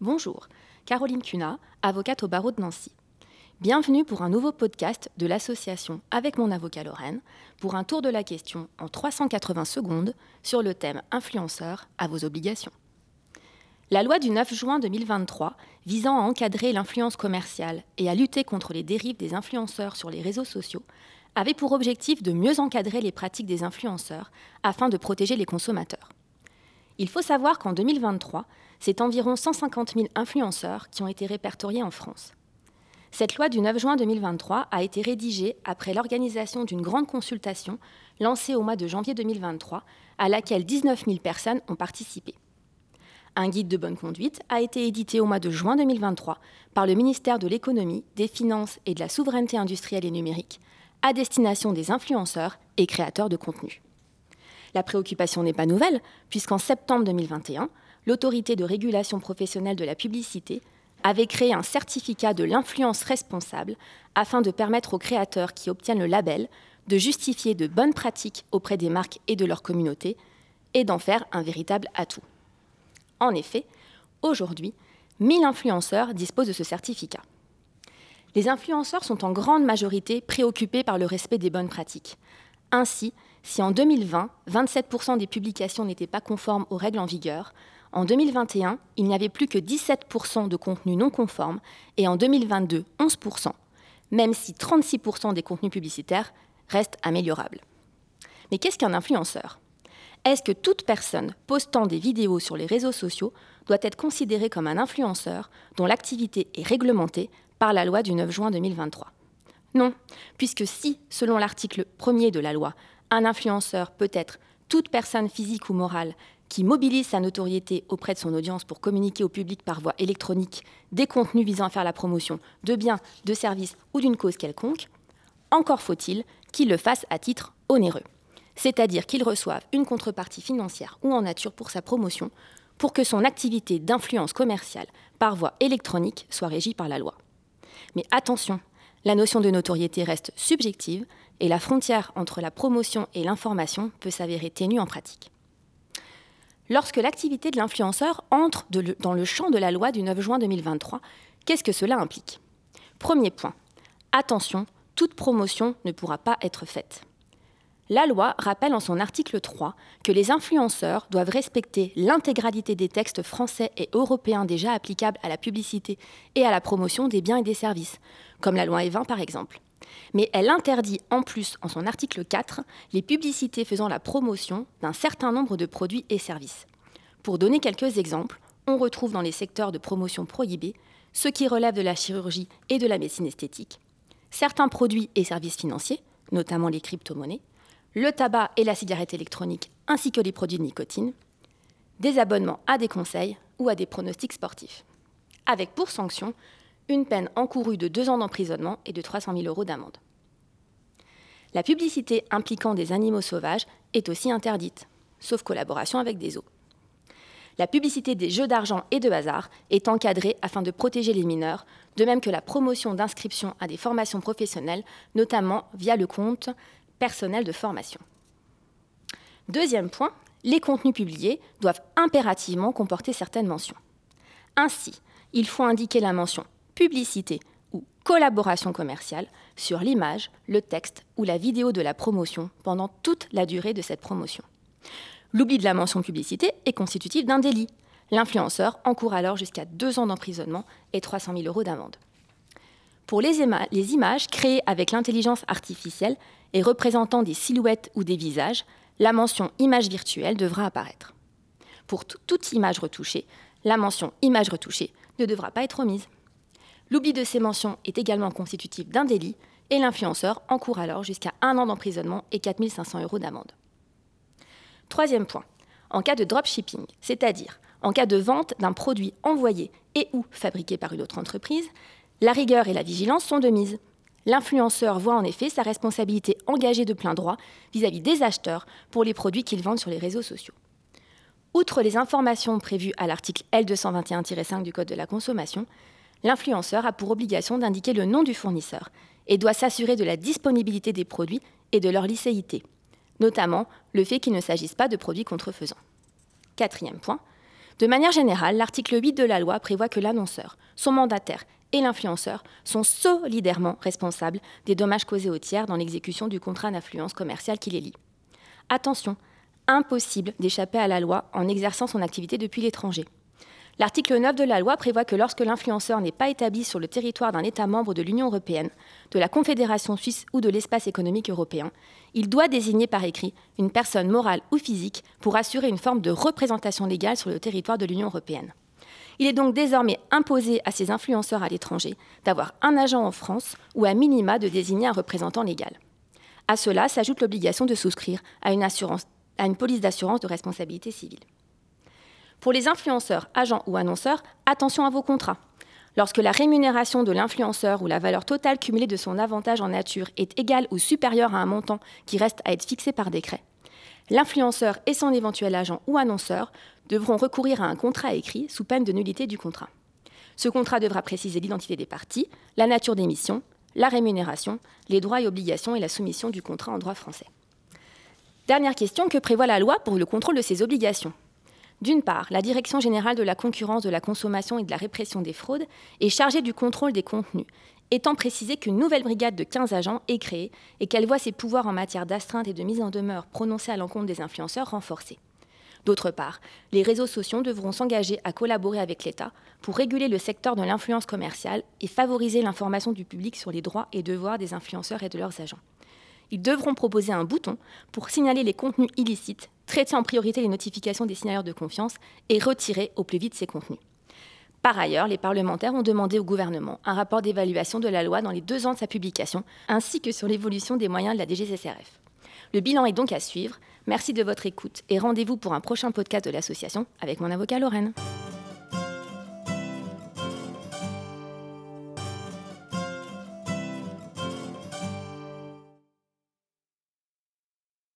Bonjour, Caroline Cunat, avocate au barreau de Nancy. Bienvenue pour un nouveau podcast de l'association Avec mon avocat Lorraine, pour un tour de la question en 380 secondes sur le thème influenceur à vos obligations. La loi du 9 juin 2023 visant à encadrer l'influence commerciale et à lutter contre les dérives des influenceurs sur les réseaux sociaux avait pour objectif de mieux encadrer les pratiques des influenceurs afin de protéger les consommateurs. Il faut savoir qu'en 2023, c'est environ 150 000 influenceurs qui ont été répertoriés en France. Cette loi du 9 juin 2023 a été rédigée après l'organisation d'une grande consultation lancée au mois de janvier 2023, à laquelle 19 000 personnes ont participé. Un guide de bonne conduite a été édité au mois de juin 2023 par le ministère de l'Économie, des Finances et de la Souveraineté industrielle et numérique à destination des influenceurs et créateurs de contenu. La préoccupation n'est pas nouvelle, puisqu'en septembre 2021, l'autorité de régulation professionnelle de la publicité avait créé un certificat de l'influence responsable afin de permettre aux créateurs qui obtiennent le label de justifier de bonnes pratiques auprès des marques et de leur communauté et d'en faire un véritable atout. En effet, aujourd'hui, 1000 influenceurs disposent de ce certificat. Les influenceurs sont en grande majorité préoccupés par le respect des bonnes pratiques. Ainsi, si en 2020, 27% des publications n'étaient pas conformes aux règles en vigueur, en 2021, il n'y avait plus que 17% de contenus non conformes et en 2022, 11%, même si 36% des contenus publicitaires restent améliorables. Mais qu'est-ce qu'un influenceur? Est-ce que toute personne postant des vidéos sur les réseaux sociaux doit être considérée comme un influenceur dont l'activité est réglementée par la loi du 9 juin 2023 Non, puisque si, selon l'article 1er de la loi, un influenceur peut être toute personne physique ou morale qui mobilise sa notoriété auprès de son audience pour communiquer au public par voie électronique des contenus visant à faire la promotion de biens, de services ou d'une cause quelconque, encore faut-il qu'il le fasse à titre onéreux, c'est-à-dire qu'il reçoive une contrepartie financière ou en nature pour sa promotion, pour que son activité d'influence commerciale par voie électronique soit régie par la loi. Mais attention, la notion de notoriété reste subjective et la frontière entre la promotion et l'information peut s'avérer ténue en pratique lorsque l'activité de l'influenceur entre dans le champ de la loi du 9 juin 2023. Qu'est-ce que cela implique? Premier point, attention, toute promotion ne pourra pas être faite. La loi rappelle en son article 3 que les influenceurs doivent respecter l'intégralité des textes français et européens déjà applicables à la publicité et à la promotion des biens et des services, comme la loi E20 par exemple mais elle interdit en plus, en son article 4, les publicités faisant la promotion d'un certain nombre de produits et services. Pour donner quelques exemples, on retrouve dans les secteurs de promotion prohibés ce qui relève de la chirurgie et de la médecine esthétique, certains produits et services financiers, notamment les crypto-monnaies, le tabac et la cigarette électronique, ainsi que les produits de nicotine, des abonnements à des conseils ou à des pronostics sportifs, avec pour sanction une peine encourue de deux ans d'emprisonnement et de 300 000 euros d'amende. La publicité impliquant des animaux sauvages est aussi interdite, sauf collaboration avec des zoos. La publicité des jeux d'argent et de hasard est encadrée afin de protéger les mineurs, de même que la promotion d'inscription à des formations professionnelles, notamment via le compte personnel de formation. Deuxième point, les contenus publiés doivent impérativement comporter certaines mentions. Ainsi, il faut indiquer la mention publicité ou collaboration commerciale sur l'image, le texte ou la vidéo de la promotion pendant toute la durée de cette promotion. L'oubli de la mention publicité est constitutif d'un délit. L'influenceur encourt alors jusqu'à deux ans d'emprisonnement et 300 000 euros d'amende. Pour les, images créées avec l'intelligence artificielle et représentant des silhouettes ou des visages, la mention image virtuelle devra apparaître. Pour toute image retouchée, la mention image retouchée ne devra pas être omise. L'oubli de ces mentions est également constitutif d'un délit et l'influenceur encourt alors jusqu'à un an d'emprisonnement et 4 500 euros d'amende. Troisième point, en cas de dropshipping, c'est-à-dire en cas de vente d'un produit envoyé et ou fabriqué par une autre entreprise, la rigueur et la vigilance sont de mise. L'influenceur voit en effet sa responsabilité engagée de plein droit vis-à-vis des acheteurs pour les produits qu'ils vendent sur les réseaux sociaux. Outre les informations prévues à l'article L221-5 du Code de la consommation, l'influenceur a pour obligation d'indiquer le nom du fournisseur et doit s'assurer de la disponibilité des produits et de leur licéité, notamment le fait qu'il ne s'agisse pas de produits contrefaisants. Quatrième point, De manière générale, l'article 8 de la loi prévoit que l'annonceur, son mandataire et l'influenceur sont solidairement responsables des dommages causés aux tiers dans l'exécution du contrat d'influence commerciale qui les lie. Attention, impossible d'échapper à la loi en exerçant son activité depuis l'étranger. L'article 9 de la loi prévoit que lorsque l'influenceur n'est pas établi sur le territoire d'un État membre de l'Union européenne, de la Confédération suisse ou de l'espace économique européen, il doit désigner par écrit une personne morale ou physique pour assurer une forme de représentation légale sur le territoire de l'Union européenne. Il est donc désormais imposé à ces influenceurs à l'étranger d'avoir un agent en France ou à minima de désigner un représentant légal. À cela s'ajoute l'obligation de souscrire à une, à une police d'assurance de responsabilité civile. Pour les influenceurs, agents ou annonceurs, attention à vos contrats. Lorsque la rémunération de l'influenceur ou la valeur totale cumulée de son avantage en nature est égale ou supérieure à un montant qui reste à être fixé par décret, l'influenceur et son éventuel agent ou annonceur devront recourir à un contrat écrit sous peine de nullité du contrat. Ce contrat devra préciser l'identité des parties, la nature des missions, la rémunération, les droits et obligations et la soumission du contrat en droit français. Dernière question, que prévoit la loi pour le contrôle de ces obligations? D'une part, la Direction générale de la concurrence, de la consommation et de la répression des fraudes est chargée du contrôle des contenus, étant précisé qu'une nouvelle brigade de 15 agents est créée et qu'elle voit ses pouvoirs en matière d'astreinte et de mise en demeure prononcés à l'encontre des influenceurs renforcés. D'autre part, les réseaux sociaux devront s'engager à collaborer avec l'État pour réguler le secteur de l'influence commerciale et favoriser l'information du public sur les droits et devoirs des influenceurs et de leurs agents. Ils devront proposer un bouton pour signaler les contenus illicites traiter en priorité les notifications des signaleurs de confiance et retirer au plus vite ces contenus. Par ailleurs, les parlementaires ont demandé au gouvernement un rapport d'évaluation de la loi dans les deux ans de sa publication, ainsi que sur l'évolution des moyens de la DGCCRF. Le bilan est donc à suivre. Merci de votre écoute et rendez-vous pour un prochain podcast de l'association avec mon avocat Lorraine.